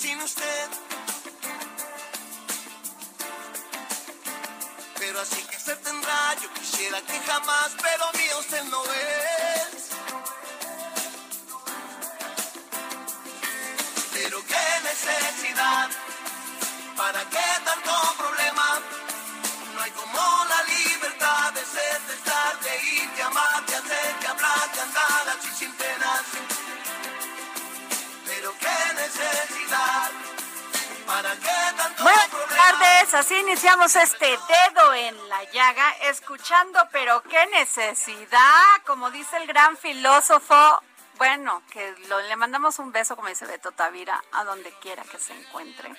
Sin usted. Pero así que se tendrá, yo quisiera que jamás, pero mío usted no es. Pero qué necesidad, para qué tanto problema. No hay como la libertad de ser, de estar, de ir, de amar, de hacer, de hablar, de andar así sin penas. Pero qué necesidad, Buenas tardes, así iniciamos este dedo en la llaga, escuchando, pero qué necesidad, como dice el gran filósofo, bueno, que lo- le mandamos un beso, como dice Beto Tavira, a donde quiera que se encuentre.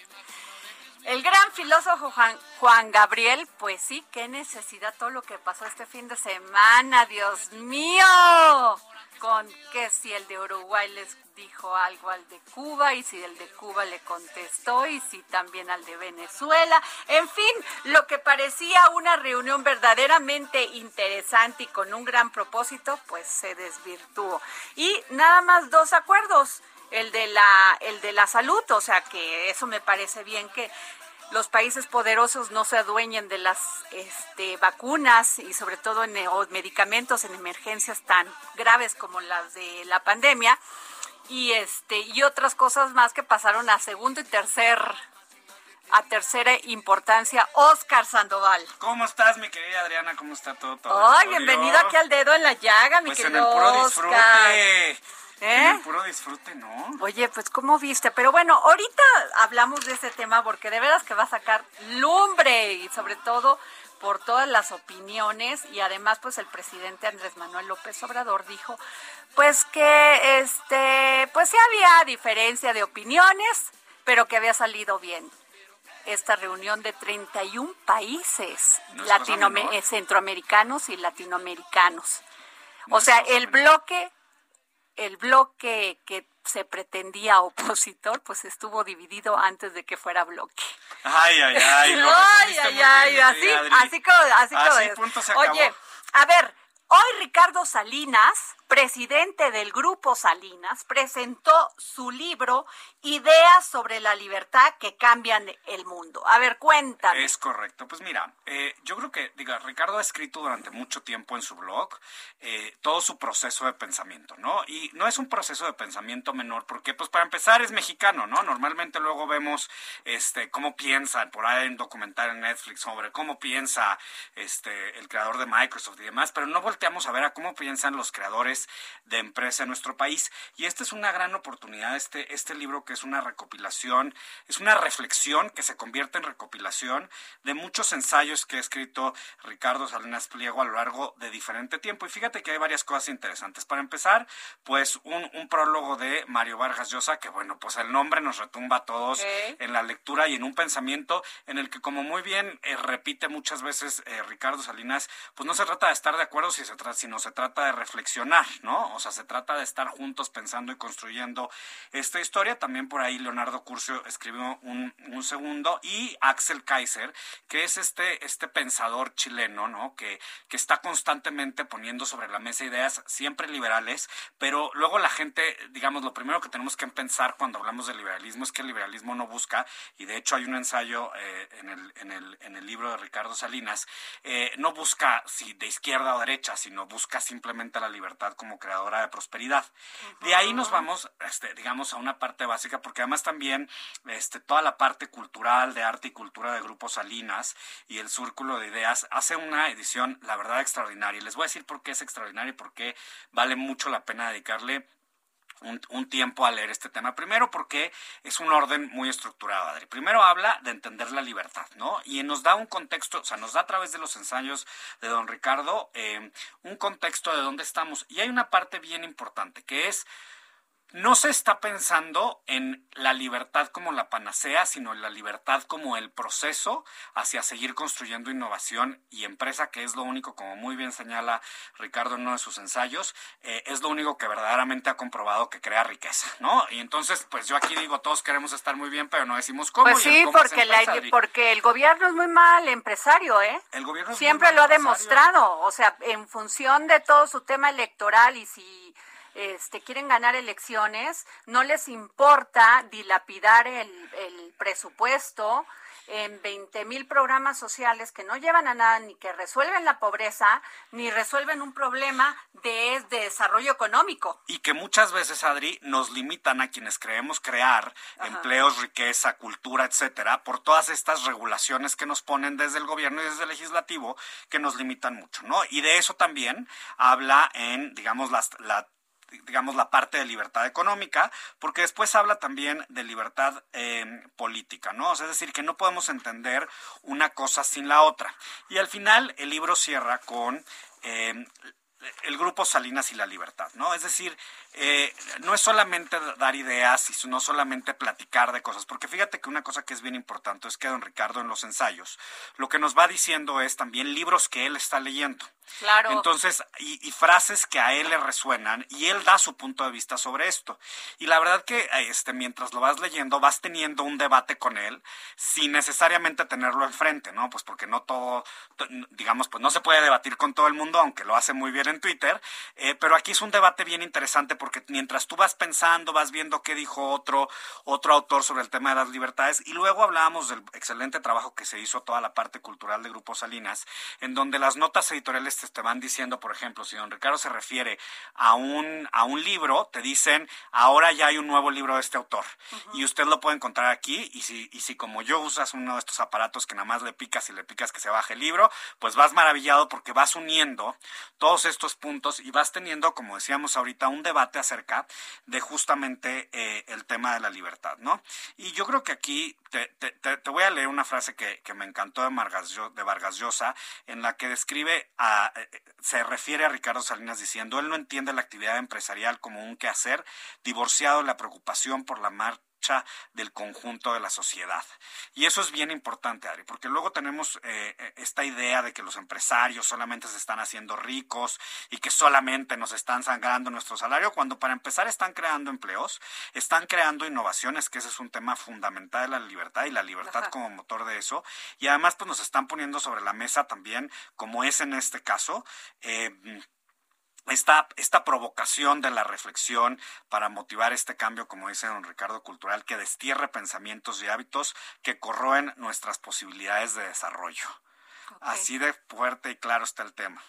El gran filósofo Juan Gabriel, pues sí, qué necesidad todo lo que pasó este fin de semana, Dios mío. Con que si el de Uruguay les dijo algo al de Cuba y si el de Cuba le contestó y si también al de Venezuela. En fin, lo que parecía una reunión verdaderamente interesante y con un gran propósito, pues se desvirtuó. Y nada más dos acuerdos el de la el de la salud, o sea que eso me parece bien que los países poderosos no se adueñen de las este, vacunas y sobre todo en, o medicamentos en emergencias tan graves como las de la pandemia y este y otras cosas más que pasaron a segundo y tercer a tercera importancia Oscar Sandoval. ¿Cómo estás, mi querida Adriana? ¿Cómo está todo? todo Ay, bienvenido aquí al dedo en la llaga, mi Pues en querido el puro Oscar. disfrute. ¿Eh? el puro disfrute, ¿no? Oye, pues ¿cómo viste? Pero bueno, ahorita hablamos de ese tema porque de veras que va a sacar lumbre y sobre todo por todas las opiniones y además pues el presidente Andrés Manuel López Obrador dijo pues que este pues sí había diferencia de opiniones, pero que había salido bien esta reunión de 31 países No menor. eh, centroamericanos y latinoamericanos. No O sea, el bloque el bloque que se pretendía opositor, pues estuvo dividido antes de que fuera bloque. Ay, ay, ay. lo ay, ay, ay, bien, así, así como, así como Así, acabó. Oye, a ver, hoy Ricardo Salinas, presidente del Grupo Salinas, presentó su libro Ideas sobre la libertad que cambian el mundo. A ver, cuéntame. Es correcto. Pues mira, eh, yo creo que, diga, Ricardo ha escrito durante mucho tiempo en su blog eh, todo su proceso de pensamiento, ¿no? Y no es un proceso de pensamiento menor, porque, pues para empezar, es mexicano, ¿no? Normalmente luego vemos este cómo piensa, por ahí hay un documental en Netflix sobre cómo piensa este el creador de Microsoft y demás, pero no volteamos a ver a cómo piensan los creadores de empresa en nuestro país. Y esta es una gran oportunidad, este, este libro que es una recopilación, es una reflexión que se convierte en recopilación de muchos ensayos que ha escrito Ricardo Salinas Pliego a lo largo de diferente tiempo. Y fíjate que hay varias cosas interesantes. Para empezar, pues un, un prólogo de Mario Vargas Llosa, que bueno, pues el nombre nos retumba a todos en la lectura y en un pensamiento en el que, como muy bien eh, repite muchas veces eh, Ricardo Salinas, pues no se trata de estar de acuerdo, si se trata, sino se trata de reflexionar, ¿no? O sea, se trata de estar juntos pensando y construyendo esta historia. También por ahí Leonardo Curcio escribió un, un segundo y Axel Kaiser, que es este, este pensador chileno, ¿no? Que, que está constantemente poniendo sobre la mesa ideas siempre liberales, pero luego la gente, digamos, lo primero que tenemos que pensar cuando hablamos de liberalismo es que el liberalismo no busca, y de hecho hay un ensayo eh, en, el, en, el, en el libro de Ricardo Salinas, eh, no busca si de izquierda o derecha, sino busca simplemente la libertad como creadora de prosperidad. De ahí nos vamos, este, digamos, a una parte básica, porque además también este, toda la parte cultural de arte y cultura de Grupo Salinas y el Círculo de Ideas hace una edición, la verdad, extraordinaria. Y les voy a decir por qué es extraordinaria y por qué vale mucho la pena dedicarle un, tiempo a leer este tema. Primero porque es un orden muy estructurado, Adri. Primero habla de entender la libertad, ¿no? Y nos da un contexto, o sea, nos da a través de los ensayos de don Ricardo eh, un contexto de dónde estamos. Y hay una parte bien importante que es no se está pensando en la libertad como la panacea, sino en la libertad como el proceso hacia seguir construyendo innovación y empresa, que es lo único, como muy bien señala Ricardo en uno de sus ensayos, eh, es lo único que verdaderamente ha comprobado que crea riqueza, ¿no? Y entonces, pues yo aquí digo, todos queremos estar muy bien, pero no decimos cómo. Pues sí, porque, porque el gobierno es muy mal empresario, ¿eh? El gobierno siempre lo ha demostrado, o sea, en función de todo su tema electoral y si este, quieren ganar elecciones, no les importa dilapidar el, el presupuesto en 20 mil programas sociales que no llevan a nada, ni que resuelven la pobreza, ni resuelven un problema de, desarrollo económico. Y que muchas veces, Adri, nos limitan a quienes creemos crear empleos, riqueza, cultura, etcétera, por todas estas regulaciones que nos ponen desde el gobierno y desde el legislativo, que nos limitan mucho, ¿no? Y de eso también habla en, digamos, las, la digamos, la parte de libertad económica, porque después habla también de libertad eh, política, ¿no? es decir, que no podemos entender una cosa sin la otra. Y al final el libro cierra con eh, el grupo Salinas y la libertad, ¿no? Es decir, eh, no es solamente dar ideas y no solamente platicar de cosas, porque fíjate que una cosa que es bien importante es que don Ricardo en los ensayos lo que nos va diciendo es también libros que él está leyendo. Claro. Entonces, y, frases que a él le resuenan y él da su punto de vista sobre esto. Y la verdad que este, mientras lo vas leyendo, vas teniendo un debate con él sin necesariamente tenerlo enfrente, ¿no? Pues porque no todo, digamos, pues no se puede debatir con todo el mundo, aunque lo hace muy bien en Twitter, eh, pero aquí es un debate bien interesante porque mientras tú vas pensando, vas viendo qué dijo otro, otro autor sobre el tema de las libertades, y luego hablábamos del excelente trabajo que se hizo toda la parte cultural de Grupo Salinas, en donde las notas editoriales te van diciendo, por ejemplo, si don Ricardo se refiere a un, a un libro, te dicen, ahora ya hay un nuevo libro de este autor, y usted lo puede encontrar aquí, y si, y si como yo usas uno de estos aparatos que nada más le picas y le picas que se baje el libro, pues vas maravillado porque vas uniendo todos estos puntos y vas teniendo, como decíamos ahorita, un debate acerca de justamente eh, el tema de la libertad, ¿no? Y yo creo que aquí te, te, te voy a leer una frase que, que me encantó de, Vargas, de Vargas Llosa, en la que describe a, eh, se refiere a Ricardo Salinas diciendo, él no entiende la actividad empresarial como un quehacer divorciado de la preocupación por la marcha del conjunto de la sociedad. Y eso es bien importante, Ari, porque luego tenemos eh, eh, esta idea de que los empresarios solamente se están haciendo ricos y que solamente nos están sangrando nuestro salario, cuando para empezar están creando empleos, están creando innovaciones, que ese es un tema fundamental de la libertad y la libertad como motor de eso. Y además, pues nos están poniendo sobre la mesa también, como es en este caso, eh, esta, esta provocación de la reflexión para motivar este cambio, como dice don Ricardo Cultural, que destierre pensamientos y hábitos que corroen nuestras posibilidades de desarrollo. Así de fuerte y claro está el tema.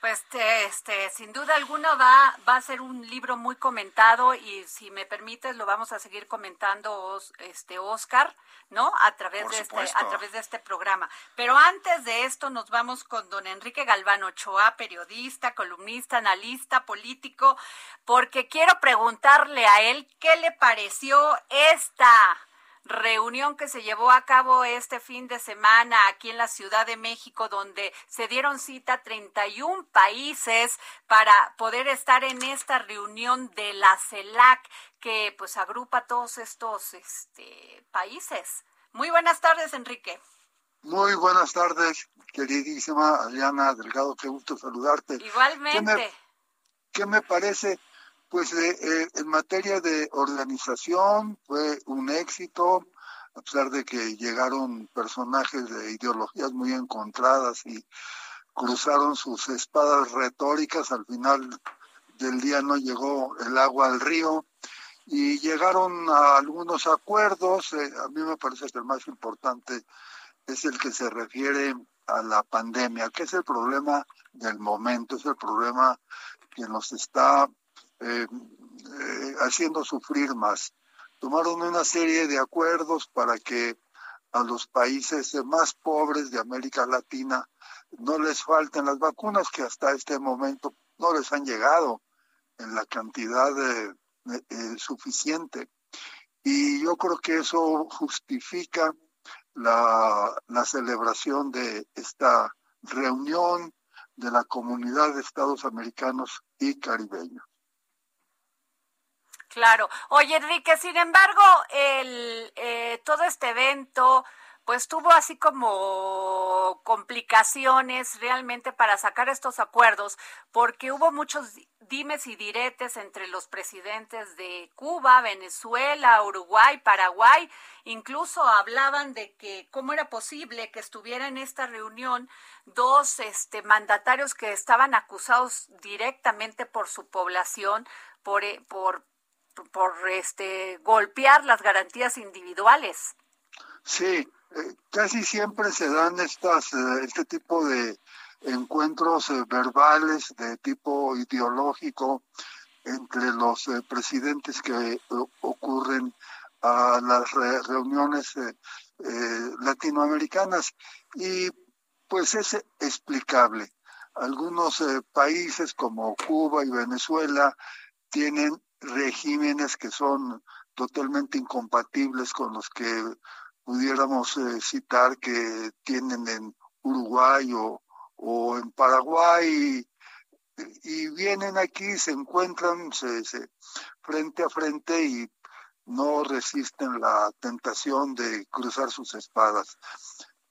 Pues este, sin duda alguna va, va a ser un libro muy comentado y si me permites lo vamos a seguir comentando este Oscar, ¿no? A través de este a través de este programa. Pero antes de esto nos vamos con don Enrique Galván Ochoa, periodista, columnista, analista, político, porque quiero preguntarle a él qué le pareció esta reunión que se llevó a cabo este fin de semana aquí en la Ciudad de México, donde se dieron cita 31 países para poder estar en esta reunión de la CELAC, que pues agrupa todos estos este, países. Muy buenas tardes, Enrique. Muy buenas tardes, queridísima Adriana Delgado, qué gusto saludarte. Igualmente. ¿Qué me, parece? Pues eh, eh, en materia de organización fue un éxito, a pesar de que llegaron personajes de ideologías muy encontradas y cruzaron sus espadas retóricas, al final del día no llegó el agua al río y llegaron a algunos acuerdos. Eh, a mí me parece que el más importante es el que se refiere a la pandemia, que es el problema del momento, es el problema que nos está eh, eh, haciendo sufrir más. Tomaron una serie de acuerdos para que a los países más pobres de América Latina no les falten las vacunas que hasta este momento no les han llegado en la cantidad eh, suficiente. Y yo creo que eso justifica la, la celebración de esta reunión de la comunidad de Estados americanos y caribeños. Claro. Oye, Enrique, sin embargo, el, eh, todo este evento, pues tuvo así como complicaciones realmente para sacar estos acuerdos, porque hubo muchos dimes y diretes entre los presidentes de Cuba, Venezuela, Uruguay, Paraguay, incluso hablaban de que cómo era posible que estuviera en esta reunión dos este mandatarios que estaban acusados directamente por su población por, eh, por por este golpear las garantías individuales. Sí, eh, casi siempre se dan estas eh, este tipo de encuentros eh, verbales de tipo ideológico entre los presidentes que ocurren a las reuniones latinoamericanas y pues es explicable. Algunos países como Cuba y Venezuela tienen regímenes que son totalmente incompatibles con los que pudiéramos eh, citar que tienen en Uruguay o, en Paraguay y, vienen aquí, se encuentran frente a frente y no resisten la tentación de cruzar sus espadas.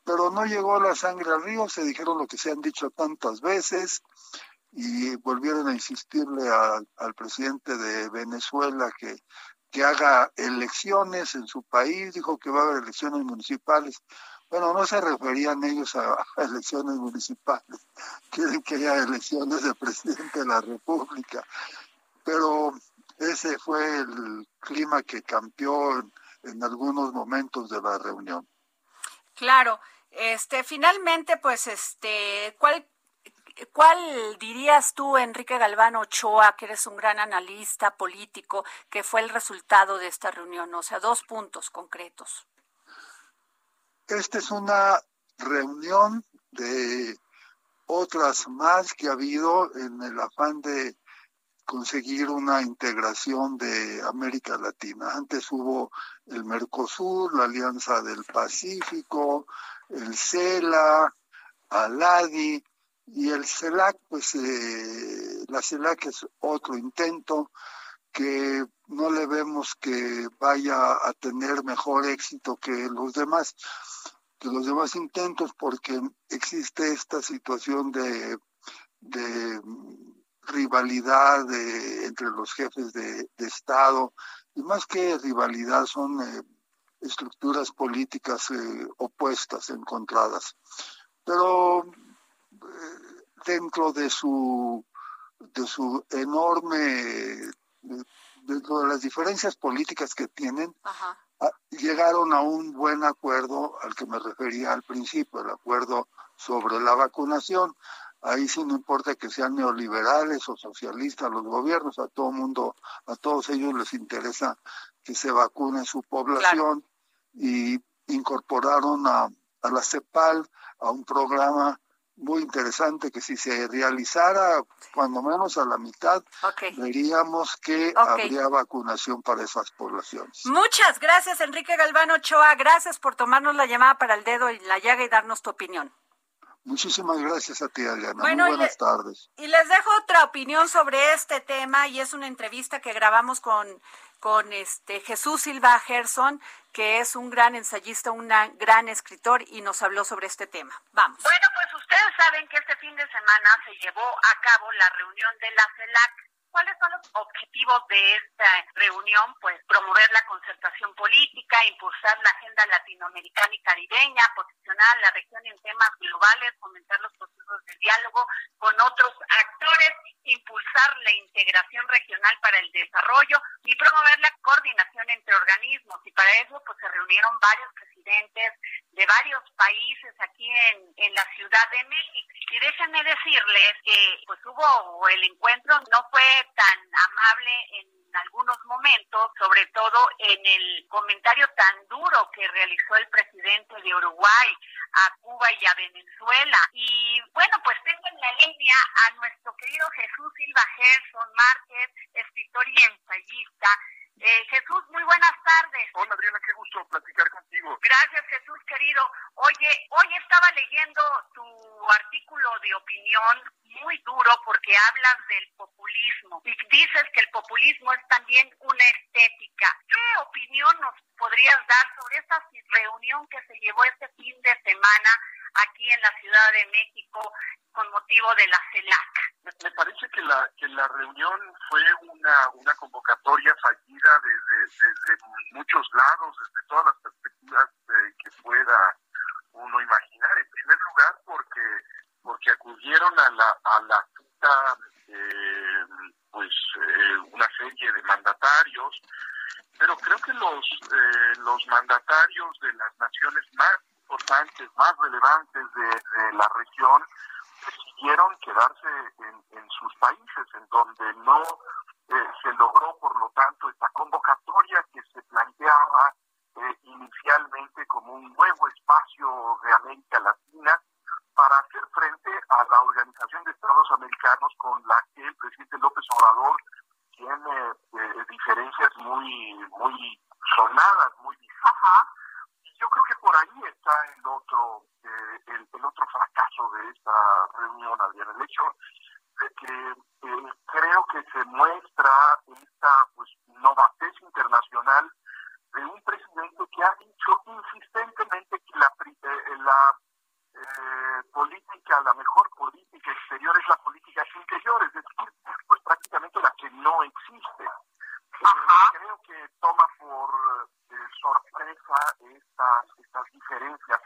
Pero no llegó la sangre al río, se dijeron lo que se han dicho tantas veces, y volvieron a insistirle al presidente de Venezuela que, que haga elecciones en su país, dijo que va a haber elecciones municipales. Bueno, no se referían ellos a, elecciones municipales, quieren que haya elecciones de presidente de la República, pero ese fue el clima que cambió en, en algunos momentos de la reunión. Claro, este, finalmente, pues, este, ¿cuál ¿Cuál dirías tú, Enrique Galván Ochoa, que eres un gran analista político, que fue el resultado de esta reunión? O sea, dos puntos concretos. Esta es una reunión de otras más que ha habido en el afán de conseguir una integración de América Latina. Antes hubo el Mercosur, la Alianza del Pacífico, el CELA, ALADI, y el CELAC, pues eh, la CELAC es otro intento que no le vemos que vaya a tener mejor éxito que los demás, los demás intentos, porque existe esta situación de, de rivalidad entre los jefes de, Estado, y más que rivalidad son eh, estructuras políticas eh, opuestas, encontradas. Pero dentro de su, de su enorme, dentro de las diferencias políticas que tienen, llegaron a un buen acuerdo al que me refería al principio, el acuerdo sobre la vacunación. Ahí sí no importa que sean neoliberales o socialistas los gobiernos, a todo mundo, a todos ellos les interesa que se vacune su población y incorporaron a, a la CEPAL a un programa muy interesante que si se realizara cuando menos a la mitad, veríamos que habría vacunación para esas poblaciones. Muchas gracias, Enrique Galvano Ochoa. Gracias por tomarnos la llamada para el dedo y la llaga y darnos tu opinión. Muchísimas gracias a ti, Adriana. Muy buenas tardes. Y les dejo otra opinión sobre este tema y es una entrevista que grabamos con, con este Jesús Silva Gerson, que es un gran ensayista, un gran escritor y nos habló sobre este tema. Vamos. Bueno, pues ustedes saben que este fin de semana se llevó a cabo la reunión de la CELAC ¿Cuáles son los objetivos de esta reunión? Pues promover la concertación política, impulsar la agenda latinoamericana y caribeña, posicionar la región en temas globales, fomentar los procesos de diálogo con otros actores, impulsar la integración regional para el desarrollo y promover la coordinación entre organismos. Y para eso pues se reunieron varios presidentes de varios países aquí en, en la Ciudad de México. Y déjenme decirles que pues hubo el encuentro, no fue tan amable en algunos momentos, sobre todo en el comentario tan duro que realizó el presidente de Uruguay a Cuba y a Venezuela. Y bueno, pues tengo en la línea a nuestro querido Jesús Silva Gerson Márquez, escritor y ensayista, eh, Jesús, muy buenas tardes. Hola Adriana, qué gusto platicar contigo. Gracias Jesús, querido. Oye, hoy estaba leyendo tu artículo de opinión muy duro porque hablas del populismo y dices que el populismo es también una estética. ¿Qué opinión nos podrías dar sobre esta reunión que se llevó este fin de semana aquí en la Ciudad de México con motivo de la CELAC. Me, parece que la, que la reunión fue una, una convocatoria fallida desde, desde muchos lados, desde todas las perspectivas que pueda uno imaginar. En primer lugar, porque porque acudieron a la, a la cita eh, pues eh, una serie de mandatarios, pero creo que los, eh, los mandatarios de las naciones más importantes, más relevantes de, la región, decidieron quedarse en, sus países, en donde no eh, se logró, por lo tanto, esta convocatoria que se planteaba eh, inicialmente como un nuevo espacio de América Latina para hacer frente a la Organización de Estados Americanos con la que el presidente López Obrador tiene eh, diferencias muy muy sonadas, muy Ajá yo creo que por ahí está el otro eh, el, otro fracaso de esta reunión, Adrián, el hecho de que eh, creo que se muestra esta pues novatez internacional de un presidente que ha dicho insistentemente que la, eh, la política, la mejor política exterior es la política interior, es decir, pues prácticamente la que no existe. Creo que toma por sorpresa estas, estas diferencias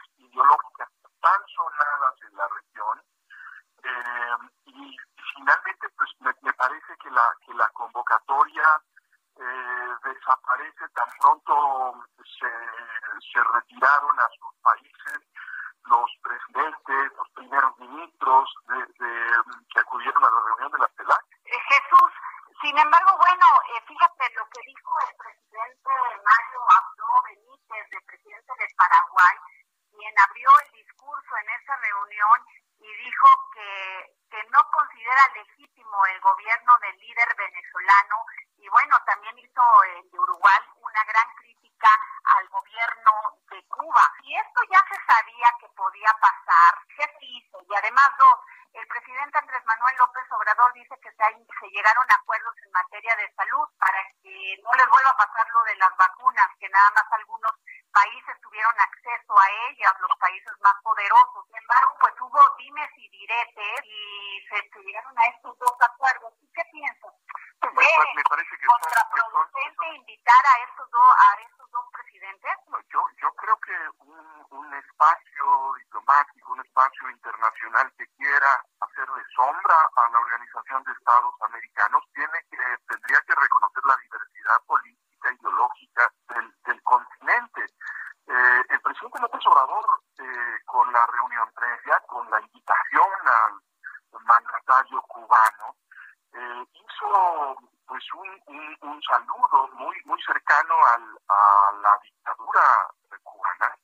Eh, hizo pues un, un, saludo muy muy cercano al, a la dictadura cubana.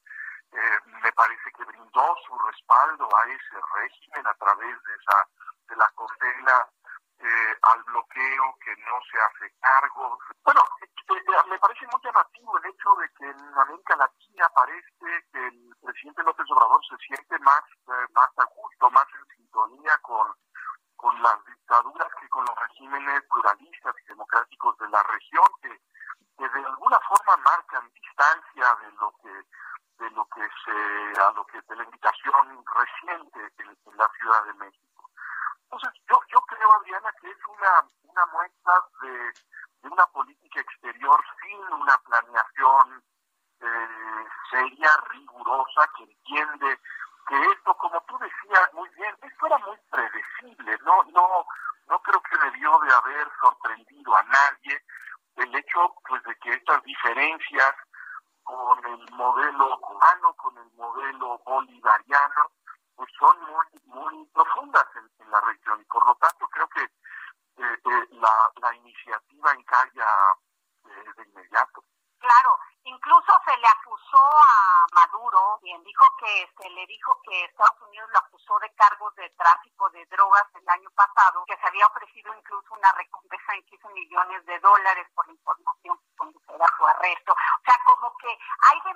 Eh, me parece que brindó su respaldo a ese régimen a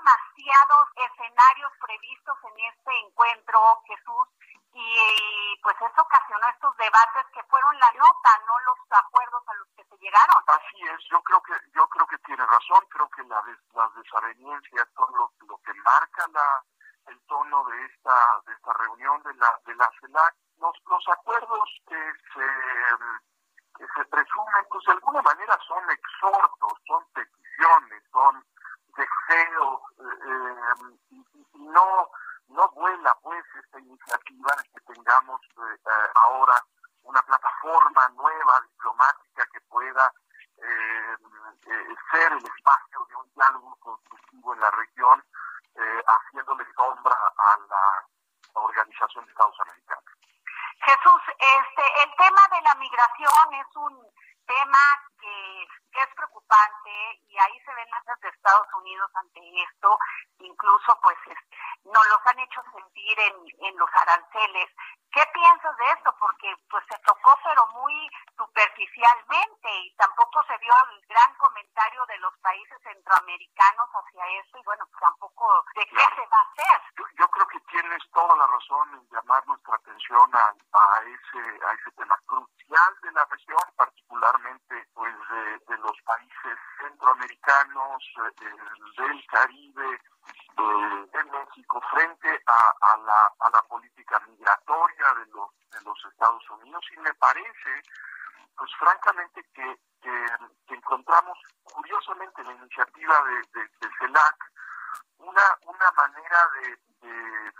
demasiados escenarios previstos en este encuentro, Jesús, y pues eso ocasionó estos debates que fueron la nota, no los acuerdos a los que se llegaron. Así es, yo creo que yo creo que tiene razón, creo que la, las desavenencias son lo, lo que marca la, el tono de esta de esta reunión de la de la CELAC. Los, los acuerdos que se que se presumen, pues de alguna manera son exhortos, son peticiones, son deseos, eh, eh y no no vuela pues esta iniciativa de que tengamos eh, eh, ahora una plataforma nueva diplomática que pueda eh, ser el espacio de un diálogo constructivo en la región, haciéndole sombra a la Organización de Estados Americanos. Jesús, este, el tema de la migración es un tema que, es preocupante y ahí se ven las de Estados Unidos ante esto, incluso pues nos los han hecho sentir en, en los aranceles. ¿Qué piensas de esto? Porque pues se tocó pero muy superficialmente y tampoco se dio el gran comentario de los países centroamericanos hacia eso y bueno, tampoco de qué se va a hacer. Yo, creo que tienes toda la razón en llamar nuestra atención a, a ese a ese tema crucial de la región, particularmente pues de, de los países centroamericanos, eh, del Caribe, de, México frente a, a, la, a la política migratoria de los, de los Estados Unidos y parece, pues francamente que, encontramos curiosamente en la iniciativa de, de, CELAC una, una manera de, de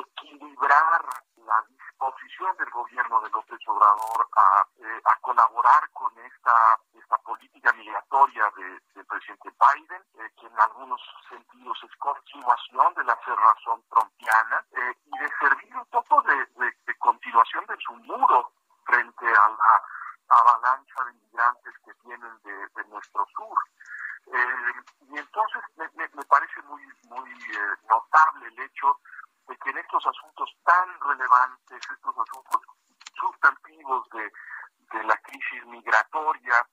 equilibrar la disposición del gobierno de López Obrador a, eh, colaborar con esta, esta política migratoria del presidente Biden, eh, que en algunos sentidos es continuación de la cerrazón trompiana, eh, y de servir un poco de, de, continuación de su muro frente a la avalancha de inmigrantes que vienen de, nuestro sur. y entonces me, me, parece muy, muy notable el hecho de que en estos asuntos tan relevantes, estos asuntos sustantivos de, de la crisis migratoria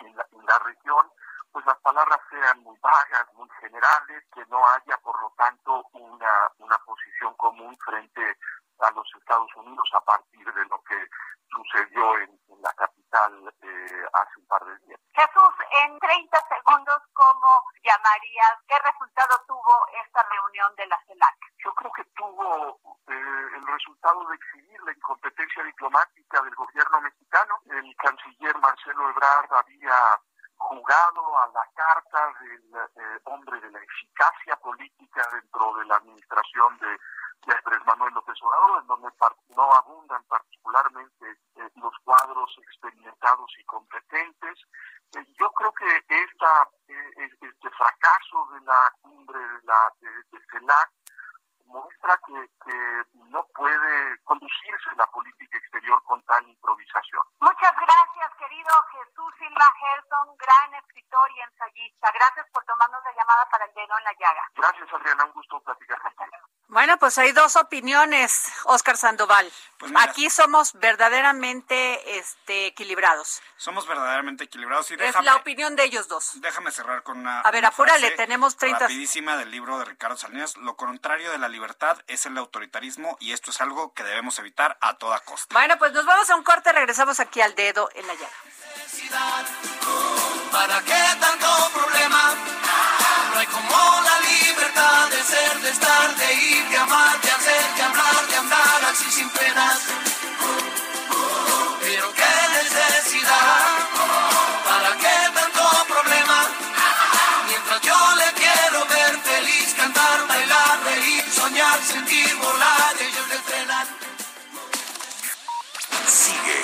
en la, en la región, pues las palabras sean muy vagas, muy generales, que no haya, por lo tanto, una, una posición común frente a los Estados Unidos a partir de lo que sucedió en, la capital eh, hace un par de días. Jesús, en 30 segundos, ¿cómo llamarías? ¿Qué resultado tuvo esta reunión de la CELAC? Yo creo que tuvo eh, el resultado de exhibir la incompetencia diplomática del gobierno mexicano. El canciller Marcelo Ebrard había jugado a la carta del eh, hombre de la eficacia política dentro de la administración de, de Andrés Manuel López Obrador, en donde no abundan particularmente eh, los cuadros experimentados y competentes. Eh, yo creo que esta, este fracaso de la cumbre de la de, de CELAC muestra que, que no puede conducirse la política exterior con tal improvisación. Muchas gracias, querido Jesús Silva Gerson, gran escritor y ensayista. Gracias por tomarnos la llamada para el dedo en la llaga. Gracias, Adriana. Un gusto platicar contigo. Bueno, pues hay dos opiniones, Oscar Sandoval. Pues mira. Aquí somos verdaderamente este, equilibrados. Somos verdaderamente equilibrados y Es déjame, la opinión de ellos dos. déjame cerrar con una. A ver, una apúrale, frase tenemos 30 Rapidísima del libro de Ricardo Salinas. Lo contrario de la libertad es el autoritarismo y esto es algo que debemos evitar a toda costa. Bueno, pues nos vamos a un corte, regresamos aquí al dedo en la llaga. ¿Para qué tanto problema? No hay como la libertad de ser, de estar, de ir, de amar, de hacer, de hablar, de andar así sin penas. Pero qué necesidad, ¿para qué tanto problema? Mientras yo le quiero ver feliz, cantar, bailar, reír, soñar, sentir, volar,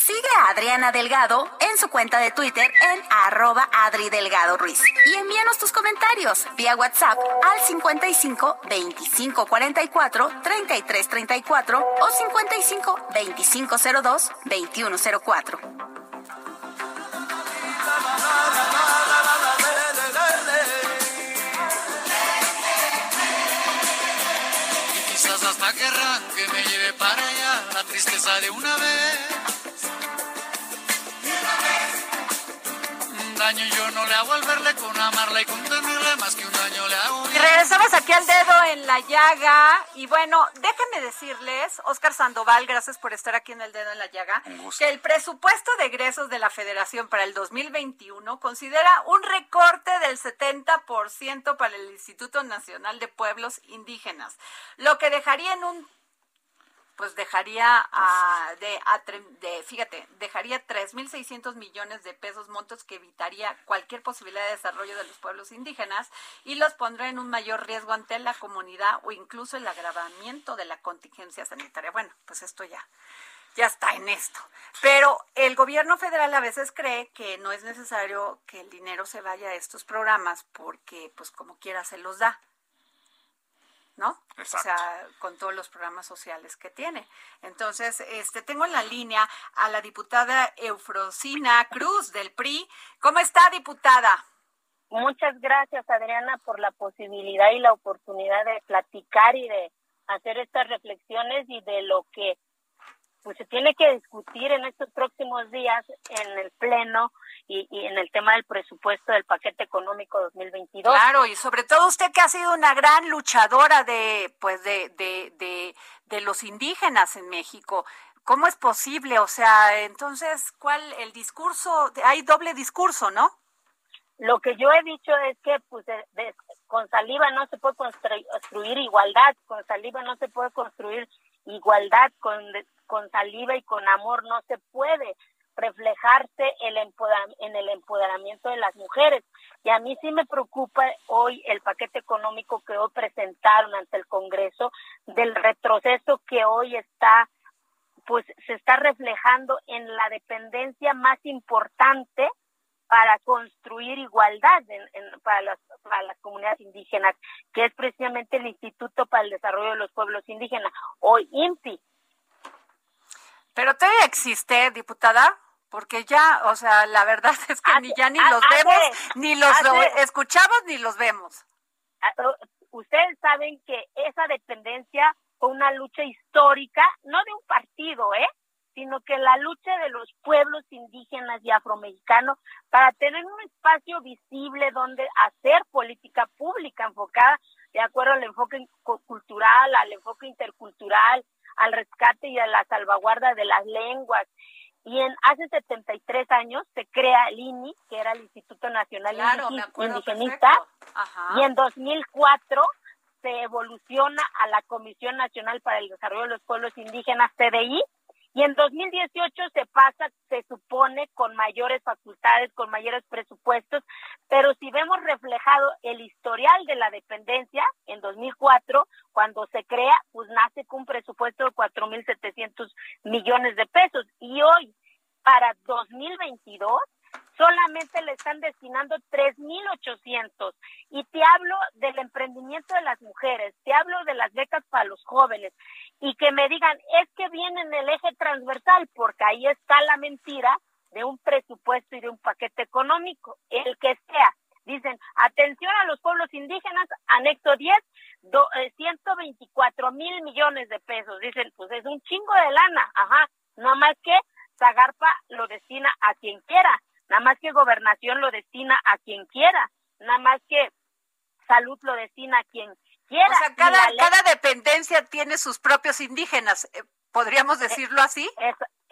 Sigue a Adriana Delgado en su cuenta de Twitter en arroba Adri Delgado Ruiz. Y envíanos tus comentarios vía WhatsApp al 55 25 44 33 34 o 55 25 02 21 04. Y quizás hasta querrán que me lleve para allá la tristeza de una vez. Daño yo no le hago al verle con amarla y con tenerle más que un daño le hago. Y regresamos aquí al dedo en la llaga. Y bueno, déjenme decirles, Oscar Sandoval, gracias por estar aquí en el dedo en la llaga, que el presupuesto de egresos de la Federación para el 2021 considera un recorte del 70% para el Instituto Nacional de Pueblos Indígenas, lo que dejaría en un pues dejaría de, a de, fíjate, dejaría 3.600 millones de pesos, montos que evitaría cualquier posibilidad de desarrollo de los pueblos indígenas y los pondrá en un mayor riesgo ante la comunidad o incluso el agravamiento de la contingencia sanitaria. Bueno, pues esto ya, ya está en esto. Pero el gobierno federal a veces cree que no es necesario que el dinero se vaya a estos programas porque, pues como quiera, se los da. ¿No? Exacto. O sea, con todos los programas sociales que tiene. Entonces, este, tengo en la línea a la diputada Eufrosina Cruz del PRI. ¿Cómo está, diputada? Muchas gracias, Adriana, por la posibilidad y la oportunidad de platicar y de hacer estas reflexiones y de lo que pues se tiene que discutir en estos próximos días en el pleno y, y en el tema del presupuesto del paquete económico 2022. Claro, y sobre todo usted que ha sido una gran luchadora de, pues, de, de, de, de los indígenas en México. ¿Cómo es posible? O sea, entonces, ¿cuál el discurso? Hay doble discurso, ¿no? Lo que yo he dicho es que pues de- de- con saliva no se puede construir, construir igualdad, con saliva no se puede construir igualdad, con, con saliva y con amor no se puede reflejarse el en el empoderamiento de las mujeres. Y a mí sí me preocupa hoy el paquete económico que hoy presentaron ante el Congreso, del retroceso que hoy está pues se está reflejando en la dependencia más importante para construir igualdad en- en- para, las, para las comunidades indígenas, que es precisamente el Instituto para el Desarrollo de los Pueblos Indígenas, o INPI. Pero todavía existe, diputada, porque ya, o sea, la verdad es que Hace- ni ya ni los hace- vemos, ni los escuchamos, ni los vemos. Ah, Ustedes saben que esa dependencia fue una lucha histórica, no de un partido, ¿eh? sino que la lucha de los pueblos indígenas y afromexicanos para tener un espacio visible donde hacer política pública enfocada de acuerdo al enfoque cu- cultural, al enfoque intercultural, al rescate y a la salvaguarda de las lenguas. Y en hace 73 años se crea el INI, que era el Instituto Nacional Indigenista, y en 2004 se evoluciona a la Comisión Nacional para el Desarrollo de los Pueblos Indígenas, CDI, y en 2018 se pasa, se supone, con mayores facultades, con mayores presupuestos, pero si vemos reflejado el historial de la dependencia en 2004, cuando se crea, pues nace con un presupuesto de 4.700 millones de pesos. Y hoy, para 2022, solamente le están destinando 3.800. Y te hablo del emprendimiento de las mujeres, te hablo de las becas para los jóvenes. Y que me digan, es que viene en el eje transversal, porque ahí está la mentira de un presupuesto y de un paquete económico, el que sea. Dicen, atención a los pueblos indígenas, anexo 10, 124 eh, mil millones de pesos. Dicen, pues es un chingo de lana, ajá, no más que Zagarpa lo destina a quien quiera nada más que gobernación lo destina a quien quiera, nada más que salud lo destina a quien quiera. O sea, cada, cada dependencia tiene sus propios indígenas, eh, ¿podríamos eh, decirlo así?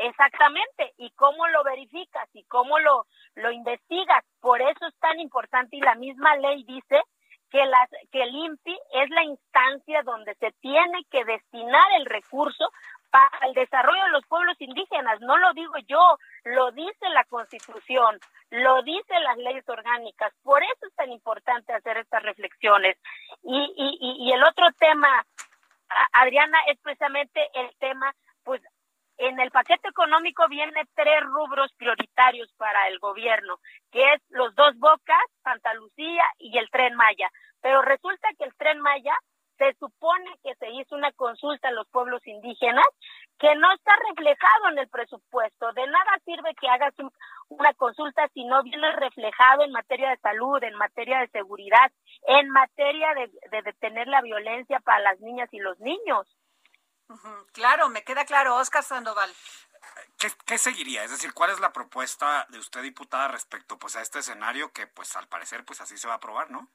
exactamente, y cómo lo verificas y cómo lo, lo investigas, por eso es tan importante y la misma ley dice que, las, que el INPI es la instancia donde se tiene que destinar el recurso para el desarrollo de los pueblos indígenas. No lo digo yo, lo dice la Constitución, lo dicen las leyes orgánicas. Por eso es tan importante hacer estas reflexiones. Y, y, y el otro tema, Adriana, es precisamente el tema, pues en el paquete económico viene tres rubros prioritarios para el gobierno, que es los dos bocas, Santa Lucía y el tren Maya. Pero resulta que el tren Maya se supone que se hizo una consulta a los pueblos indígenas que no está reflejado en el presupuesto. De nada sirve que hagas una consulta si no viene reflejado en materia de salud, en materia de seguridad, en materia de, detener la violencia para las niñas y los niños. Claro, me queda claro, Oscar Sandoval. ¿Qué, ¿Qué, seguiría? Es decir, ¿cuál es la propuesta de usted, diputada, respecto pues a este escenario que pues al parecer pues así se va a aprobar, ¿no?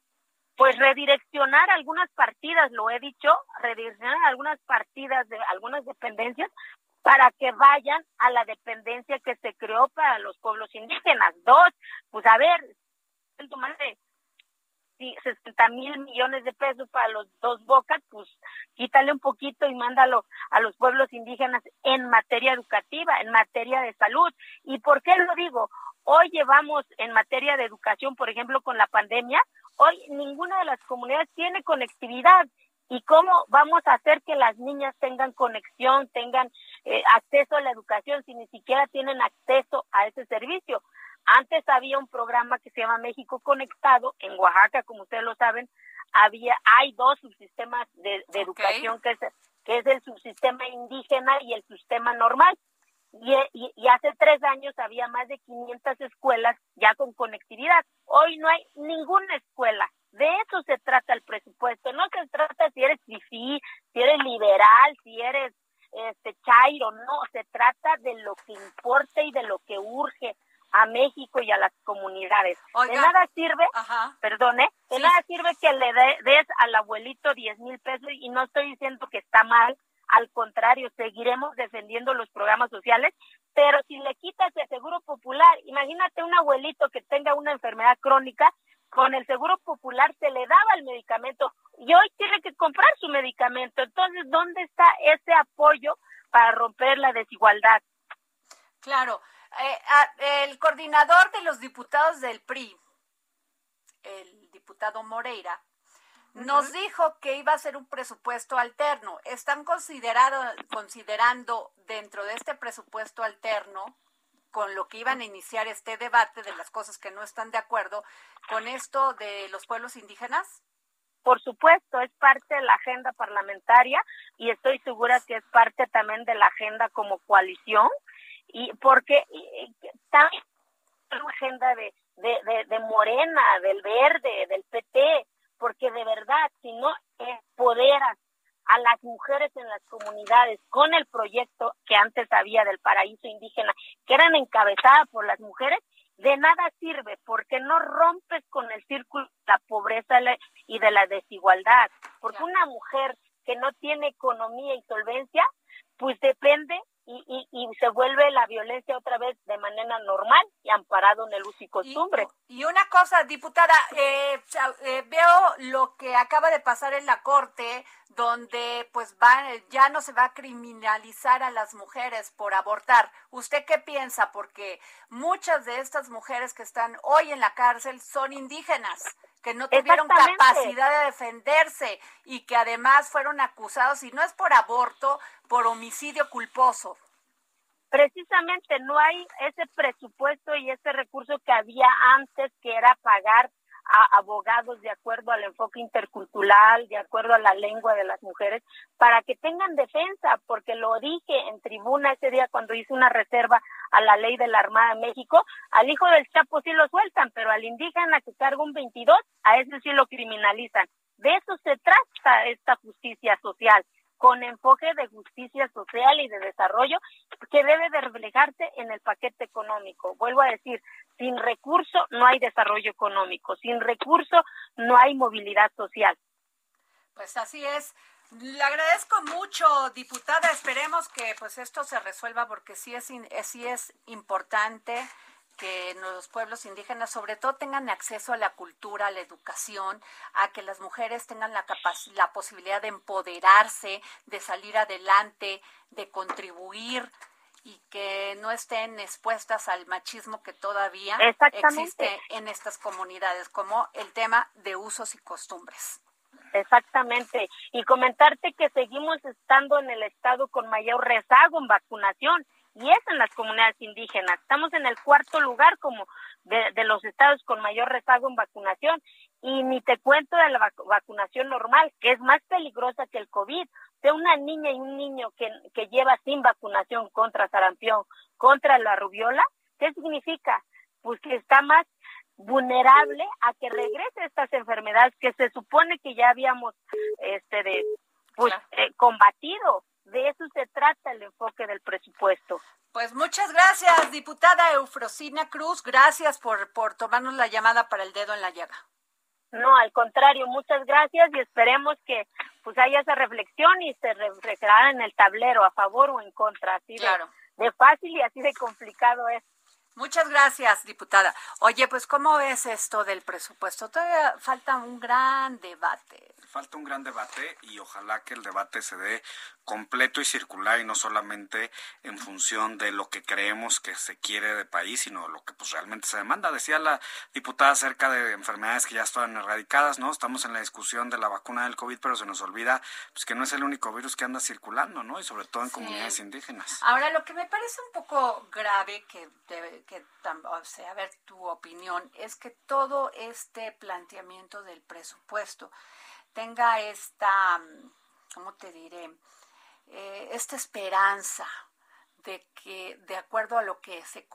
Pues redireccionar algunas partidas, lo he dicho, redireccionar algunas partidas de algunas dependencias para que vayan a la dependencia que se creó para los pueblos indígenas. Dos, pues a ver, más de 60 mil millones de pesos para los dos bocas, pues quítale un poquito y mándalo a los pueblos indígenas en materia educativa, en materia de salud. ¿Y por qué lo digo? Hoy llevamos en materia de educación, por ejemplo, con la pandemia, Hoy ninguna de las comunidades tiene conectividad. ¿Y cómo vamos a hacer que las niñas tengan conexión, tengan eh, acceso a la educación si ni siquiera tienen acceso a ese servicio? Antes había un programa que se llama México Conectado en Oaxaca, como ustedes lo saben, había hay dos subsistemas de, educación que es que es el subsistema indígena y el sistema normal. Y, y, hace tres años había más de 500 escuelas ya con conectividad. Hoy no hay ninguna escuela. De eso se trata el presupuesto. No se trata si eres fifí, si eres liberal, si eres este chairo. No, se trata de lo que importa y de lo que urge a México y a las comunidades. de nada sirve, perdone, de nada sirve que le des al abuelito 10 mil pesos y no estoy diciendo que está mal, al contrario, seguiremos defendiendo los programas sociales, pero si le quitas el seguro popular, imagínate un abuelito que tenga una enfermedad crónica, con el seguro popular se le daba el medicamento y hoy tiene que comprar su medicamento. Entonces, ¿dónde está ese apoyo para romper la desigualdad? Claro. Eh, el coordinador de los diputados del PRI, el diputado Moreira, nos dijo que iba a ser un presupuesto alterno. ¿Están considerado, considerando dentro de este presupuesto alterno, con lo que iban a iniciar este debate de las cosas que no están de acuerdo, con esto de los pueblos indígenas? Por supuesto, es parte de la agenda parlamentaria y estoy segura que es parte también de la agenda como coalición y porque también la agenda de, de, de Morena, del Verde, del PT, porque de verdad, si no empoderas a las mujeres en las comunidades con el proyecto que antes había del paraíso indígena, que eran encabezadas por las mujeres, de nada sirve porque no rompes con el círculo de la pobreza y de la desigualdad. Porque una mujer que no tiene economía y solvencia pues depende y, y, se vuelve la violencia otra vez de manera normal y amparado en el uso y costumbre. Y, una cosa, diputada, eh, eh, veo lo que acaba de pasar en la Corte, donde pues va, ya no se va a criminalizar a las mujeres por abortar. ¿Usted qué piensa? Porque muchas de estas mujeres que están hoy en la cárcel son indígenas que no tuvieron capacidad de defenderse y que además fueron acusados, y no es por aborto, por homicidio culposo. Precisamente no hay ese presupuesto y ese recurso que había antes, que era pagar a abogados de acuerdo al enfoque intercultural, de acuerdo a la lengua de las mujeres, para que tengan defensa, porque lo dije en tribuna ese día cuando hice una reserva a la ley de la Armada México, al hijo del Chapo sí lo sueltan, pero al indígena que carga un 22, a ese sí lo criminalizan. De eso se trata esta justicia social con enfoque de justicia social y de desarrollo que debe de reflejarse en el paquete económico. Vuelvo a decir, sin recurso no hay desarrollo económico, sin recurso no hay movilidad social. Pues así es. Le agradezco mucho, diputada. Esperemos que pues esto se resuelva porque sí es, sí es importante que los pueblos indígenas sobre todo tengan acceso a la cultura, a la educación, a que las mujeres tengan la, la posibilidad de empoderarse, de salir adelante, de contribuir y que no estén expuestas al machismo que todavía existe en estas comunidades, como el tema de usos y costumbres. Exactamente. Y comentarte que seguimos estando en el estado con mayor rezago en vacunación y es en las comunidades indígenas. Estamos en el cuarto lugar como de, los estados con mayor rezago en vacunación y ni te cuento de la vacunación normal, que es más peligrosa que el COVID. De una niña y un niño que, que lleva sin vacunación contra sarampión, contra la rubiola, ¿qué significa? Pues que está más vulnerable a que regrese estas enfermedades que se supone que ya habíamos este de pues eh, combatido de eso se trata el enfoque del presupuesto. Pues muchas gracias, diputada Eufrosina Cruz. Gracias por, por tomarnos la llamada para el dedo en la llaga. No, al contrario, muchas gracias y esperemos que pues haya esa reflexión y se reflejará en el tablero a favor o en contra, así claro. de, de fácil y así de complicado es. Muchas gracias, diputada. Oye, pues ¿cómo ves esto del presupuesto? Todavía falta un gran debate. Falta un gran debate y ojalá que el debate se dé completo y circular y no solamente en función de lo que creemos que se quiere de país, sino lo que pues realmente se demanda. Decía la diputada acerca de enfermedades que ya están erradicadas, ¿no? Estamos en la discusión de la vacuna del COVID, pero se nos olvida pues que no es el único virus que anda circulando, ¿no? Y sobre todo en comunidades indígenas. Ahora, lo que me parece un poco grave que, que o sea, a ver tu opinión, es que todo este planteamiento del presupuesto tenga esta, ¿cómo te diré? Eh, esta esperanza de que de acuerdo a lo que se,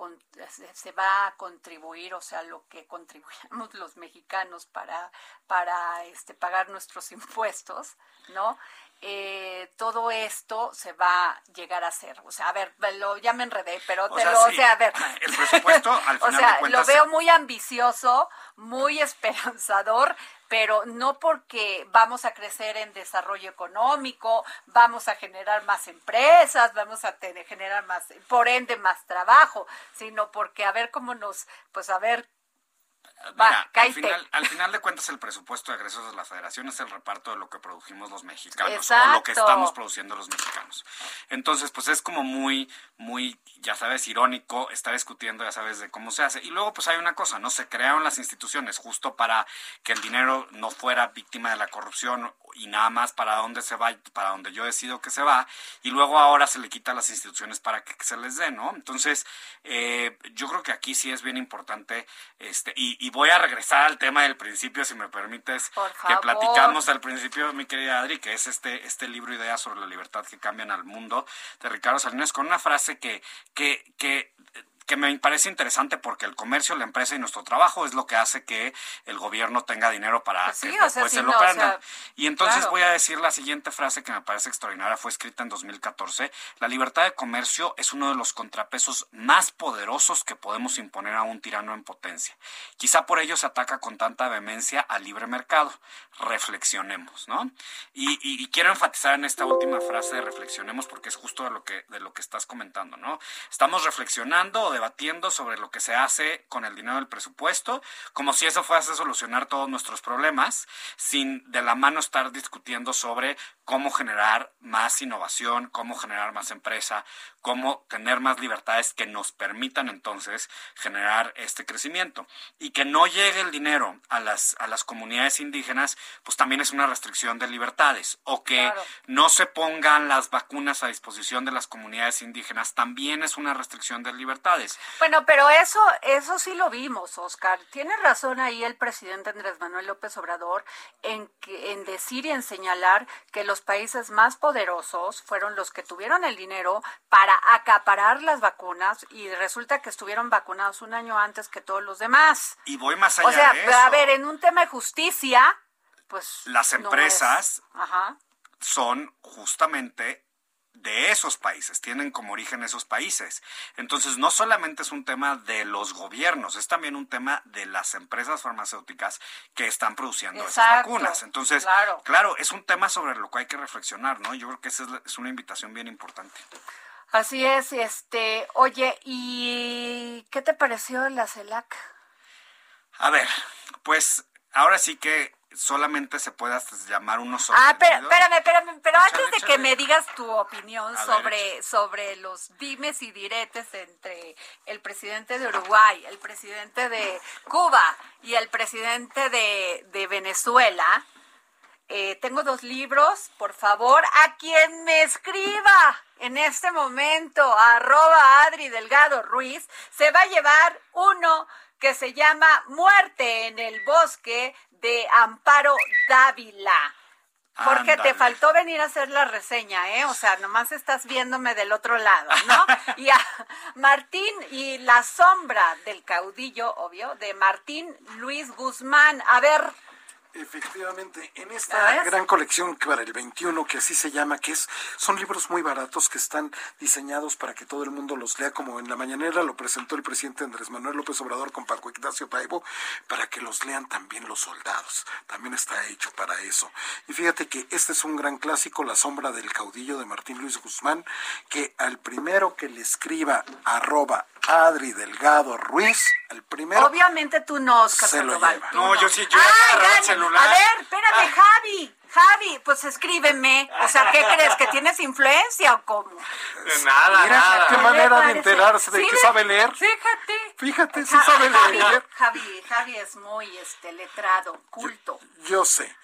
se va a contribuir, o sea, lo que contribuimos los mexicanos para, para este, pagar nuestros impuestos, ¿no? Eh, todo esto se va a llegar a hacer. O sea, a ver, lo, ya me enredé, pero te lo, o sea, a ver. El presupuesto, al final O sea, lo veo muy ambicioso, muy esperanzador, pero no porque vamos a crecer en desarrollo económico, vamos a generar más empresas, vamos a tener, generar más, por ende, más trabajo, sino porque a ver cómo nos, pues a ver al, final, al final de cuentas el presupuesto de egresos de la federación es el reparto de lo que produjimos los mexicanos o lo que estamos produciendo los mexicanos. Entonces, pues es como muy, muy, ya sabes, irónico estar discutiendo, ya sabes, de cómo se hace. Y luego, pues hay una cosa, ¿no? Se crearon las instituciones justo para que el dinero no fuera víctima de la corrupción y nada más para dónde se va, para donde yo decido que se va, y luego ahora se le quita a las instituciones para que se les dé, ¿no? Entonces, eh, yo creo que aquí sí es bien importante, este, y, voy a regresar al tema del principio, si me permites, que platicamos al principio, mi querida Adri, que es este, este libro Ideas sobre la libertad que cambian al mundo, de Ricardo Salinas, con una frase que, que, que que me parece interesante porque el comercio, la empresa y nuestro trabajo es lo que hace que el gobierno tenga dinero para Pues sí, que o sea, se lo no, o prendan. sea, y entonces claro. voy a decir la siguiente frase que me parece extraordinaria, fue escrita en 2014. La libertad de comercio es uno de los contrapesos más poderosos que podemos imponer a un tirano en potencia. Quizá por ello se ataca con tanta vehemencia al libre mercado. Reflexionemos, ¿no? Y, y- y quiero enfatizar en esta última frase de reflexionemos porque es justo de lo que de lo que estás comentando, ¿no? Estamos reflexionando o debatiendo sobre lo que se hace con el dinero del presupuesto, como si eso fuese a solucionar todos nuestros problemas, sin de la mano estar discutiendo sobre cómo generar más innovación, cómo generar más empresa, cómo tener más libertades que nos permitan entonces generar este crecimiento. Y que no llegue el dinero a las, a las comunidades indígenas, pues también es una restricción de libertades. O que Claro. no se pongan las vacunas a disposición de las comunidades indígenas, también es una restricción de libertades. Bueno, pero eso, eso sí lo vimos, Oscar. Tiene razón ahí el presidente Andrés Manuel López Obrador en, que, en decir y en señalar que los países más poderosos fueron los que tuvieron el dinero para acaparar las vacunas y resulta que estuvieron vacunados un año antes que todos los demás. Y voy más allá O sea, de eso. a ver, en un tema de justicia, pues Las no empresas es- Ajá. son justamente de esos países, tienen como origen esos países. Entonces, no solamente es un tema de los gobiernos, es también un tema de las empresas farmacéuticas que están produciendo esas vacunas. Entonces, claro. claro. es un tema sobre lo que hay que reflexionar, ¿no? Yo creo que esa es una invitación bien importante. Así es, este, oye, ¿y qué te pareció la CELAC? A ver, pues ahora sí que solamente se puede hasta llamar unos Ah, pero, espérame, espérame, pero Échale, antes de échale. que me digas tu opinión A ver, sobre, sobre los dimes y diretes entre el presidente de Uruguay, el presidente de Cuba y el presidente de, de Venezuela, eh, tengo dos libros, por favor, a quien me escriba en este momento, arroba Adri Delgado Ruiz, se va a llevar uno que se llama Muerte en el Bosque de Amparo Dávila. Jorge, te faltó venir a hacer la reseña, ¿eh? O sea, nomás estás viéndome del otro lado, ¿no? Y a Martín y la sombra del caudillo, obvio, de Martín Luis Guzmán. A ver, Efectivamente, en ¿Ya esta gran colección que para el 21, que así se llama, que es, son libros muy baratos que están diseñados para que todo el mundo los lea, como en la mañanera lo presentó el presidente Andrés Manuel López Obrador con Paco Ignacio Paibo, para que los lean también los soldados. También está hecho para eso. Y fíjate que este es un gran clásico, La sombra del caudillo de Martín Luis Guzmán, que al primero que le escriba arroba Adri Delgado Ruiz, al primero obviamente tú no, Oscar Se lo Sandoval. lleva. tú No, yo sí, yo Ay, ya agarré el celular. A ver, espérame, Ah. Javi. Javi, pues escríbeme. O sea, ¿qué crees? ¿Que tienes influencia o cómo? Nada, Mira, nada. qué manera de enterarse de Sí, que sabe leer. Fíjate. Fíjate, sí Ja- sabe Javi, leer. Javi, Javi es muy este letrado, culto. Yo sé.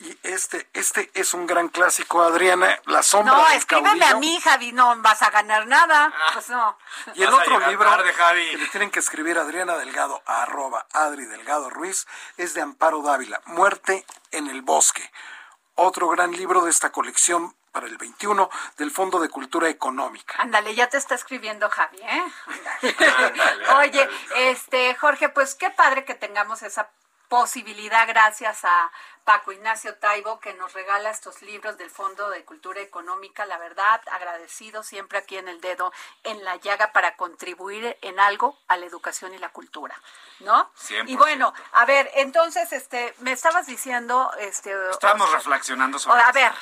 Y este, este es un gran clásico, Adriana, La sombra No, del escríbeme caudillo. a mí, Javi, no vas a ganar nada. Pues no. Y el otro libro tarde, Javi. que le tienen que escribir a Adriana Delgado, arroba Adri Delgado Ruiz, es de Amparo Dávila, Muerte en el Bosque. Otro gran libro de esta colección para el 21 del Fondo de Cultura Económica. Ándale, ya te está escribiendo Javi, ¿eh? Ándale. Oye, este, Jorge, pues qué padre que tengamos esa posibilidad gracias a Paco Ignacio Taibo que nos regala estos libros del Fondo de Cultura Económica. La verdad, agradecido siempre aquí en el dedo en la llaga para contribuir en algo a la educación y la cultura, ¿no? 100%. Y bueno, a ver, entonces, este, me estabas diciendo, este, Estamos reflexionando sobre a ver,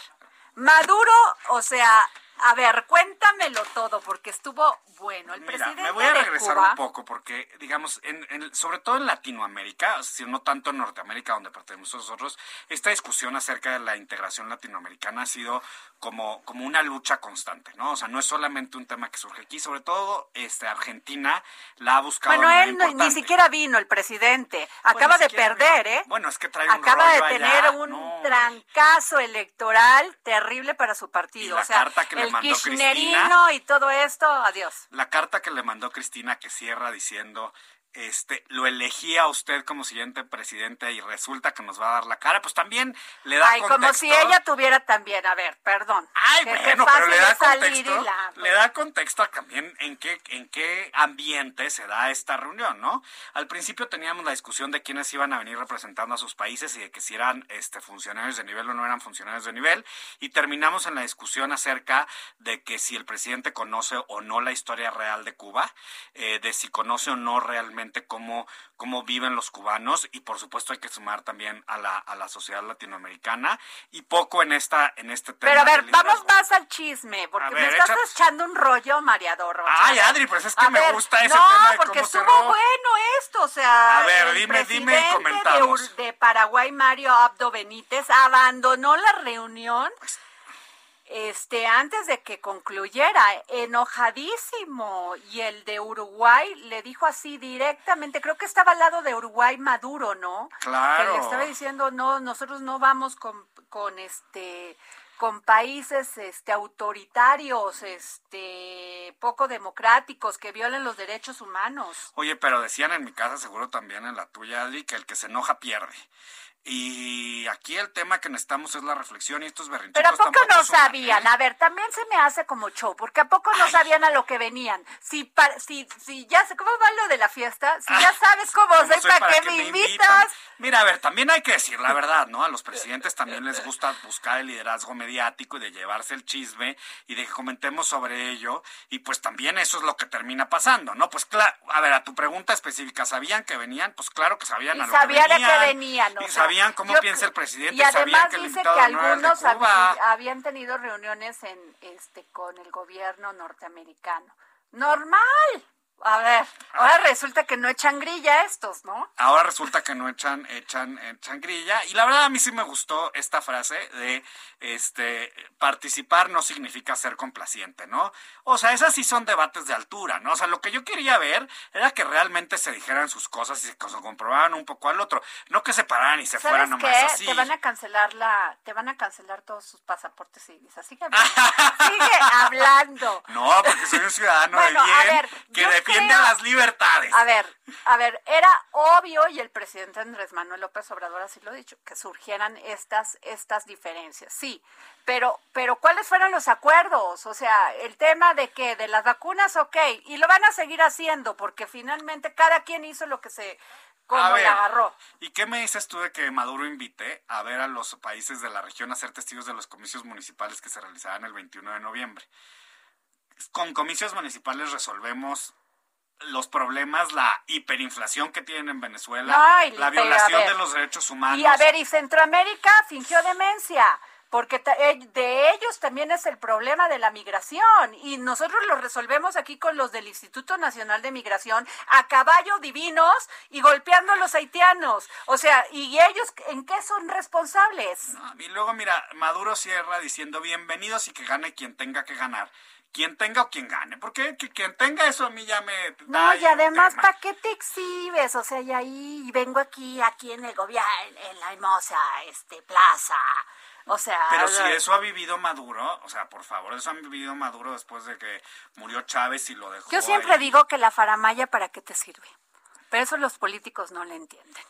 Maduro, o sea, a ver, cuéntamelo todo, porque estuvo bueno. El Mira, presidente me voy a regresar Cuba, un poco porque, digamos, en, en- sobre todo en Latinoamérica, es decir, no tanto en Norteamérica donde pertenecemos nosotros, esta discusión acerca de la integración latinoamericana ha sido como, como una lucha constante, ¿no? O sea, no es solamente un tema que surge aquí, sobre todo este, Argentina la ha buscado. Bueno, de él no- ni siquiera vino el presidente. Acaba de perder, vino. ¿eh? Bueno, es que trae un Acaba de rollo tener allá. un No, trancazo electoral terrible para su partido. Y la o sea, carta que le el mandó kirchnerino Cristina. y todo esto, adiós. La carta que le mandó Cristina que cierra diciendo este, lo elegía usted como siguiente presidente y resulta que nos va a dar la cara, pues también le da Ay, como si ella tuviera también, a ver, perdón. Ay, bueno, pero le da contexto, la- le da contexto también en qué, en qué ambiente se da esta reunión, ¿no? Al principio teníamos la discusión de quiénes iban a venir representando a sus países y de que si eran este, funcionarios de nivel o no eran funcionarios de nivel, y terminamos en la discusión acerca de que si el presidente conoce o no la historia real de Cuba, eh, de si conoce o no realmente cómo, cómo viven los cubanos, y por supuesto hay que sumar también a la, a la sociedad latinoamericana, y poco en esta, en este tema. Pero a ver, vamos más al chisme, porque A me ver, estás echa- echando un rollo mareador. Ay, Adri, pues es que A me ver, gusta ese no, tema de porque estuvo cerró. bueno esto, o sea, A ver, el dime, dime y comentamos. De Paraguay, Mario Abdo Benítez, abandonó la reunión Pues este antes de que concluyera, enojadísimo. Y el de Uruguay le dijo así directamente, creo que estaba al lado de Uruguay Maduro, ¿no? Claro. Que le estaba diciendo, no, nosotros no vamos con, con este con países este autoritarios, este poco democráticos que violen los derechos humanos. Oye, pero decían en mi casa, seguro también en la tuya, Adri, que el que se enoja pierde. Y aquí el tema que necesitamos es la reflexión y estos berrinchitos Pero ¿a poco tampoco no sabían? A ver, también se me hace como show, porque ¿a poco no sabían a lo que venían? Si, pa- si, si ya sé, ¿cómo va lo de la fiesta? Si ya sabes cómo ¿Cómo soy, soy ¿para que me invitas? Mira, a ver, también hay que decir la verdad, ¿no? A los presidentes también les gusta buscar el liderazgo mediático y de llevarse el chisme y de que comentemos sobre ello. Y pues también eso es lo que termina pasando, ¿no? Pues claro, a ver, a tu pregunta específica, ¿sabían que venían? Pues claro que sabían Y a lo sabían que a qué venían. venían, o Y sea, sabían cómo yo- piensa el presidente, Y además que dice que algunos hab- habían tenido reuniones en este con el gobierno norteamericano. Normal. A ver, ahora resulta que no echan grilla estos, ¿no? Ahora resulta que no echan, echan, echan grilla. Y la verdad a mí sí me gustó esta frase de este participar no significa ser complaciente, ¿no? O sea, esas sí son debates de altura, ¿no? O sea, lo que yo quería ver era que realmente se dijeran sus cosas y se comprobaran un poco al otro. No que se pararan y se ¿Sabes fueran qué? nomás así. Te van a cancelar la, te van a cancelar todos sus pasaportes y visas. Sigue, hablando. sigue hablando. No, porque soy un ciudadano Bueno, de a bien ver, que defiende las libertades. A ver, a ver, era obvio y el presidente Andrés Manuel López Obrador así lo ha dicho, que surgieran estas, estas diferencias, sí. Pero, pero ¿cuáles fueron los acuerdos? O sea, el tema de que de las vacunas, ok, y lo van a seguir haciendo porque finalmente cada quien hizo lo que se, como A agarró. ¿Y qué me dices tú de que Maduro invite a ver a los países de la región a ser testigos de los comicios municipales que se realizarán el 21 de noviembre? Con comicios municipales resolvemos los problemas, la hiperinflación que tienen en Venezuela, No, la violación ver, de los derechos humanos. Y a ver, y Centroamérica fingió demencia, porque eh, de ellos también es el problema de la migración, y nosotros lo resolvemos aquí con los del Instituto Nacional de Migración, a caballo divinos y golpeando a los haitianos. O sea, ¿y ellos en qué son responsables? No, y luego, mira, Maduro cierra diciendo bienvenidos y que gane quien tenga que ganar. Quien tenga o quien gane. Porque que quien tenga eso a mí ya me... No, y además. ¿para qué te exhibes? O sea, y ahí vengo aquí, aquí en el gobierno, en la hermosa este, plaza. O sea, Pero si eso ha vivido Maduro, o sea, por favor, eso ha vivido Maduro después de que murió Chávez y lo dejó. Yo siempre ahí. digo que la faramaya para qué te sirve. Pero eso los políticos no le entienden.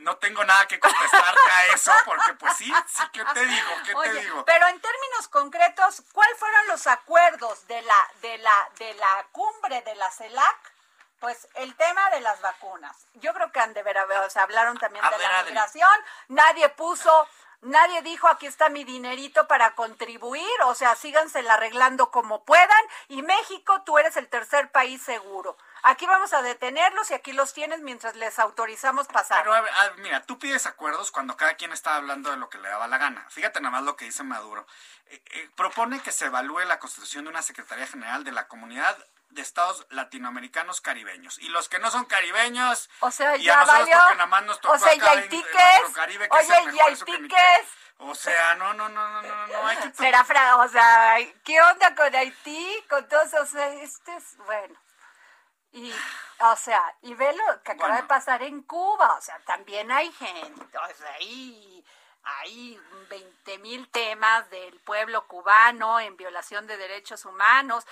No tengo nada que contestarte a eso, porque pues sí, sí, ¿qué te digo? ¿Qué Oye, te digo? pero en términos concretos, ¿cuáles fueron los acuerdos de la de la de la cumbre de la CELAC? Pues el tema de las vacunas. Yo creo que han de ver, o sea, hablaron también A de ver, la migración. Nadie puso, nadie dijo aquí está mi dinerito para contribuir. O sea, sígansela arreglando como puedan. Y México, tú eres el tercer país seguro. Aquí vamos a detenerlos y aquí los tienes mientras les autorizamos pasar. Pero a ver, a ver, mira, tú pides acuerdos cuando cada quien está hablando de lo que le daba la gana. Fíjate nada más lo que dice Maduro. Eh, eh, propone que se evalúe la constitución de una Secretaría General de la Comunidad de Estados Latinoamericanos Caribeños. Y los que no son caribeños, O sea, y a ya nosotros valió. porque nada más nos tocó O sea, y acá en- Haití, en ¿qué nuestro es? Caribe, que es Oye, el ¿y mejor, es? O sea, no, no, no, no, no, no, hay que... Será, fra- o sea, ¿qué onda con Haití? Con todos, o sea, este es, bueno. Y, o sea, y ve lo que acaba Bueno. de pasar en Cuba, o sea, también hay gente, o sea, hay, hay 20 mil temas del pueblo cubano en violación de derechos humanos.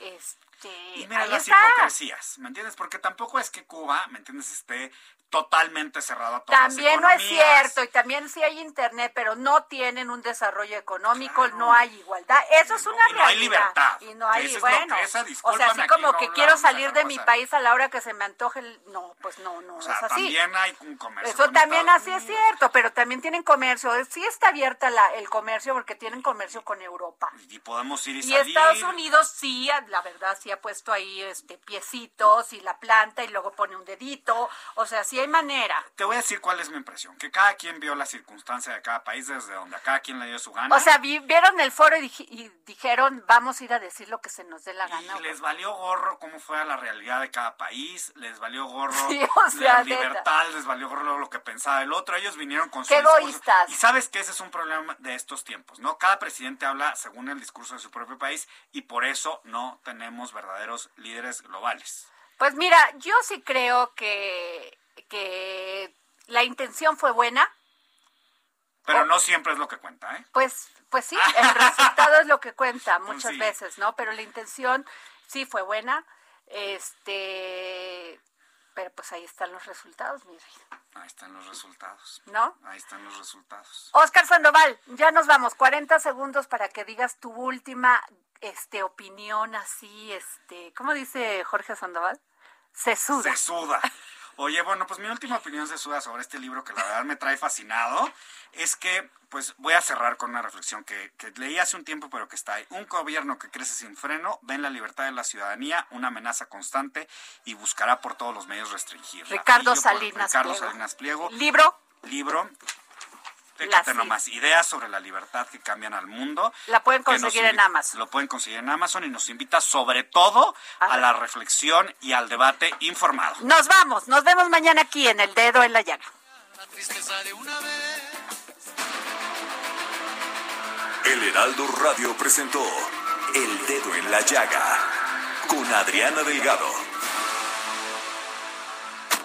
Este, y mira las está. hipocresías, ¿me entiendes? Porque tampoco es que Cuba, ¿me entiendes?, esté totalmente cerrado a todas También no es cierto, y también sí hay internet, pero no tienen un desarrollo económico, no hay igualdad. Eso es una y no hay realidad. libertad. Y no hay, bueno. que esa, o sea, así como no que quiero salir de mi país a la hora que se me antoje, no, pues no, no, O sea, es así. también hay un comercio. Eso también Estados así es cierto, pero también tienen comercio. Sí está abierta la, el comercio porque tienen comercio con Europa. Y podemos ir y, Y salir. Estados Unidos sí, la verdad, sí ha puesto ahí este piecitos y la planta y luego pone un dedito. O sea, sí hay manera. Te voy a decir cuál es mi impresión. Que cada quien vio la circunstancia de cada país desde donde a cada quien le dio su gana. O sea, vi- vieron el foro y, dij- y dijeron, vamos a ir a decir lo que se nos dé la gana. Y les valió gorro cómo fue la realidad de cada país, les valió gorro Sí, o sea, la libertad, les valió gorro lo que pensaba el otro. Ellos vinieron con su Qué discurso. egoístas. Y sabes que ese es un problema de estos tiempos, ¿no? Cada presidente habla según el discurso de su propio país y por eso no tenemos verdaderos líderes globales. Pues mira, yo sí creo que, que la intención fue buena. Pero Oh. no siempre es lo que cuenta, ¿eh? Pues, pues sí, el resultado es lo que cuenta muchas sí. veces, ¿no? Pero la intención sí fue buena. Este, pero pues ahí están los resultados, mi rey. Ahí están los resultados. ¿No? Ahí están los resultados. Oscar Sandoval, ya nos vamos. 40 segundos para que digas tu última este, opinión así, este, ¿cómo dice Jorge Sandoval? Se suda. Oye, bueno, pues mi última opinión se suda sobre este libro que la verdad me trae fascinado. Es que, pues voy a cerrar con una reflexión que, que leí hace un tiempo, pero que está ahí. Un gobierno que crece sin freno ve en la libertad de la ciudadanía una amenaza constante y buscará por todos los medios restringirla. Ricardo Salinas Ricardo Pliego. Salinas Pliego. Libro, Libro. Échate nomás ideas sobre la libertad que cambian al mundo. La pueden conseguir en Amazon. Lo pueden conseguir en Amazon y nos invita sobre todo a la reflexión y al debate informado. nos vamos. Nos vemos mañana aquí en El Dedo en la Llaga. La tristeza de una vez. El Heraldo Radio presentó El Dedo en la Llaga con Adriana Delgado.